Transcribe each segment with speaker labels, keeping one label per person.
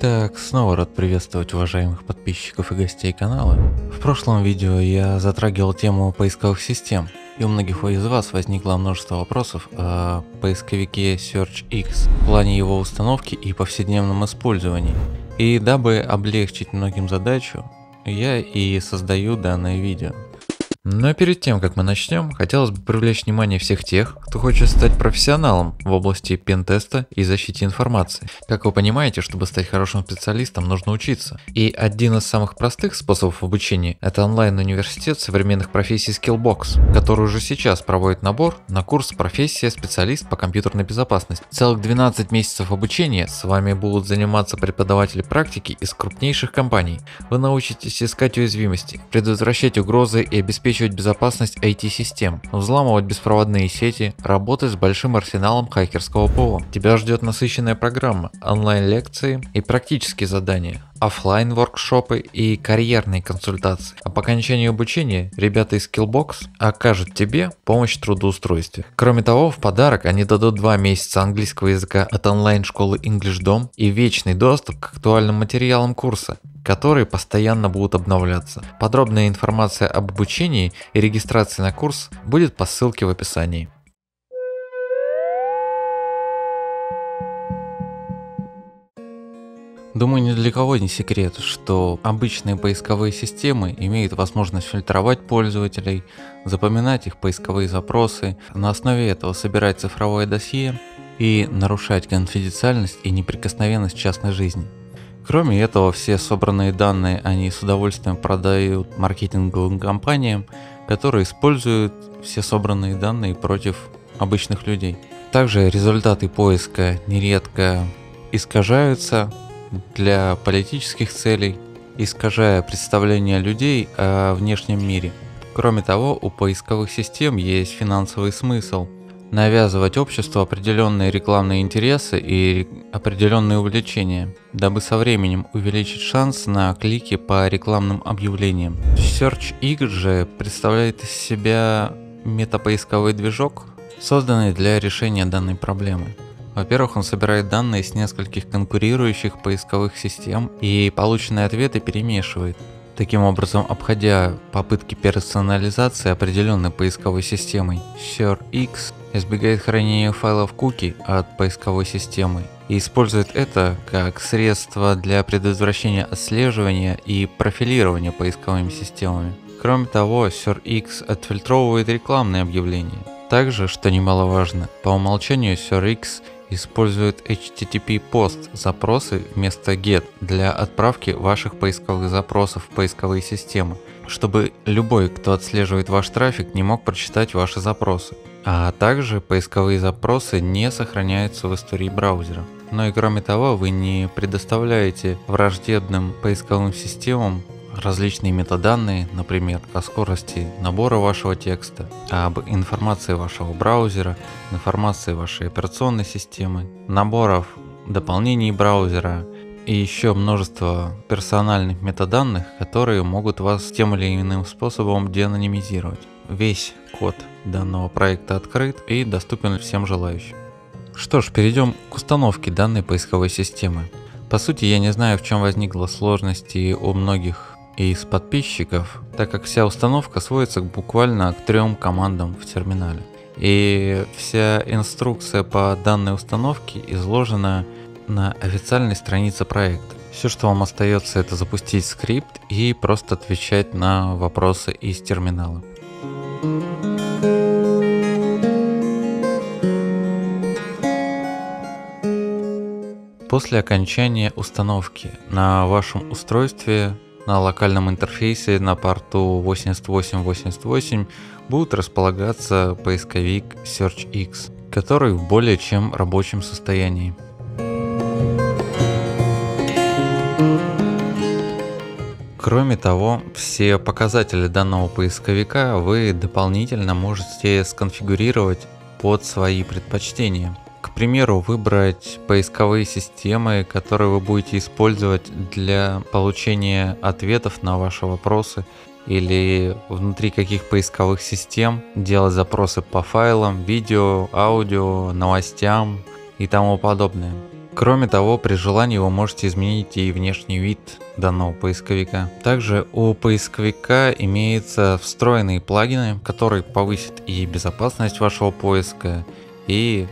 Speaker 1: Итак, снова рад приветствовать уважаемых подписчиков и гостей канала. В прошлом видео я затрагивал тему поисковых систем, и у многих из вас возникло множество вопросов о поисковике SearchX в плане его установки и повседневном использовании. И дабы облегчить многим задачу, я и создаю данное видео. Но перед тем, как мы начнем, хотелось бы привлечь внимание всех тех, кто хочет стать профессионалом в области пентеста и защиты информации. Как вы понимаете, чтобы стать хорошим специалистом, нужно учиться. И один из самых простых способов обучения – это онлайн-университет современных профессий Skillbox, который уже сейчас проводит набор на курс «Профессия специалист по компьютерной безопасности». Целых 12 месяцев обучения с вами будут заниматься преподаватели практики из крупнейших компаний. Вы научитесь искать уязвимости, предотвращать угрозы и обеспечивать обеспечивать безопасность IT-систем, взламывать беспроводные сети, работать с большим арсеналом хакерского ПО. Тебя ждет насыщенная программа, онлайн-лекции и практические задания, офлайн воркшопы и карьерные консультации. А по окончанию обучения ребята из Skillbox окажут тебе помощь в трудоустройстве. Кроме того, в подарок они дадут 2 месяца английского языка от онлайн-школы EnglishDom и вечный доступ к актуальным материалам курса которые постоянно будут обновляться. Подробная информация об обучении и регистрации на курс будет по ссылке в описании. Думаю, ни для кого не секрет, что обычные поисковые системы имеют возможность фильтровать пользователей, запоминать их поисковые запросы, на основе этого собирать цифровое досье и нарушать конфиденциальность и неприкосновенность частной жизни. Кроме этого, все собранные данные они с удовольствием продают маркетинговым компаниям, которые используют все собранные данные против обычных людей. Также результаты поиска нередко искажаются для политических целей, искажая представление людей о внешнем мире. Кроме того, у поисковых систем есть финансовый смысл – навязывать обществу определенные рекламные интересы и определенные увлечения, дабы со временем увеличить шанс на клики по рекламным объявлениям. SearchX же представляет из себя метапоисковый движок, созданный для решения данной проблемы. Во-первых, он собирает данные с нескольких конкурирующих поисковых систем и полученные ответы перемешивает, таким образом обходя попытки персонализации определенной поисковой системой. SearchX избегает хранения файлов куки от поисковой системы и использует это как средство для предотвращения отслеживания и профилирования поисковыми системами. Кроме того, SearchX отфильтровывает рекламные объявления. Также, что немаловажно, по умолчанию SearchX использует HTTP пост запросы вместо GET для отправки ваших поисковых запросов в поисковые системы, чтобы любой, кто отслеживает ваш трафик, не мог прочитать ваши запросы. А также поисковые запросы не сохраняются в истории браузера. Но и кроме того, вы не предоставляете враждебным поисковым системам различные метаданные, например, о скорости набора вашего текста, об информации вашего браузера, информации вашей операционной системы, наборов дополнений браузера и еще множество персональных метаданных, которые могут вас тем или иным способом деанонимизировать. Весь код данного проекта открыт и доступен всем желающим. Что ж, перейдем к установке данной поисковой системы. По сути, я не знаю, в чем возникла сложности у многих из подписчиков, так как вся установка сводится буквально к трем командам в терминале. И вся инструкция по данной установке изложена на официальной странице проекта. Все, что вам остается, это запустить скрипт и просто отвечать на вопросы из терминала. После окончания установки на вашем устройстве на локальном интерфейсе на порту 8888 будет располагаться поисковик SearchX, который в более чем рабочем состоянии. Кроме того, все показатели данного поисковика вы дополнительно можете сконфигурировать под свои предпочтения. К примеру, выбрать поисковые системы, которые вы будете использовать для получения ответов на ваши вопросы или внутри каких поисковых систем делать запросы по файлам, видео, аудио, новостям и тому подобное. Кроме того, при желании вы можете изменить и внешний вид данного поисковика. Также у поисковика имеются встроенные плагины, которые повысят и безопасность вашего поиска, и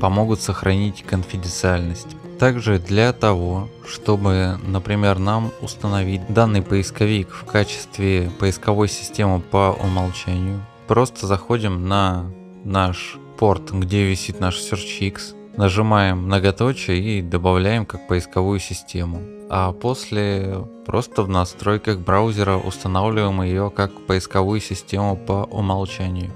Speaker 1: помогут сохранить конфиденциальность. Также для того, чтобы, например, нам установить данный поисковик в качестве поисковой системы по умолчанию, просто заходим на наш порт, где висит наш SearchX, Нажимаем многоточие и добавляем как поисковую систему. А после просто в настройках браузера устанавливаем ее как поисковую систему по умолчанию.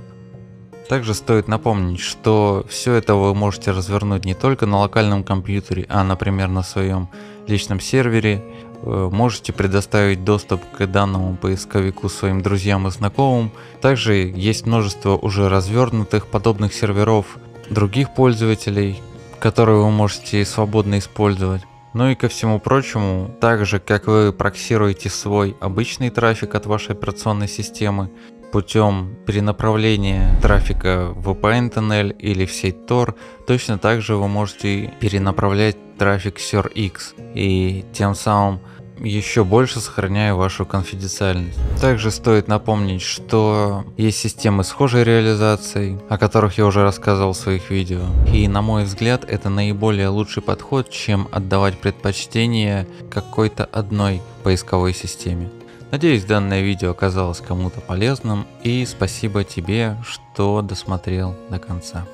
Speaker 1: Также стоит напомнить, что все это вы можете развернуть не только на локальном компьютере, а например на своем личном сервере. Можете предоставить доступ к данному поисковику своим друзьям и знакомым. Также есть множество уже развернутых подобных серверов других пользователей, которые вы можете свободно использовать. Ну и ко всему прочему, так же как вы проксируете свой обычный трафик от вашей операционной системы путем перенаправления трафика в VPN тоннель или в сеть Tor, точно так же вы можете перенаправлять трафик SerX и тем самым еще больше сохраняя вашу конфиденциальность. Также стоит напомнить, что есть системы схожей реализацией, о которых я уже рассказывал в своих видео. И на мой взгляд это наиболее лучший подход, чем отдавать предпочтение какой-то одной поисковой системе. Надеюсь данное видео оказалось кому-то полезным и спасибо тебе, что досмотрел до конца.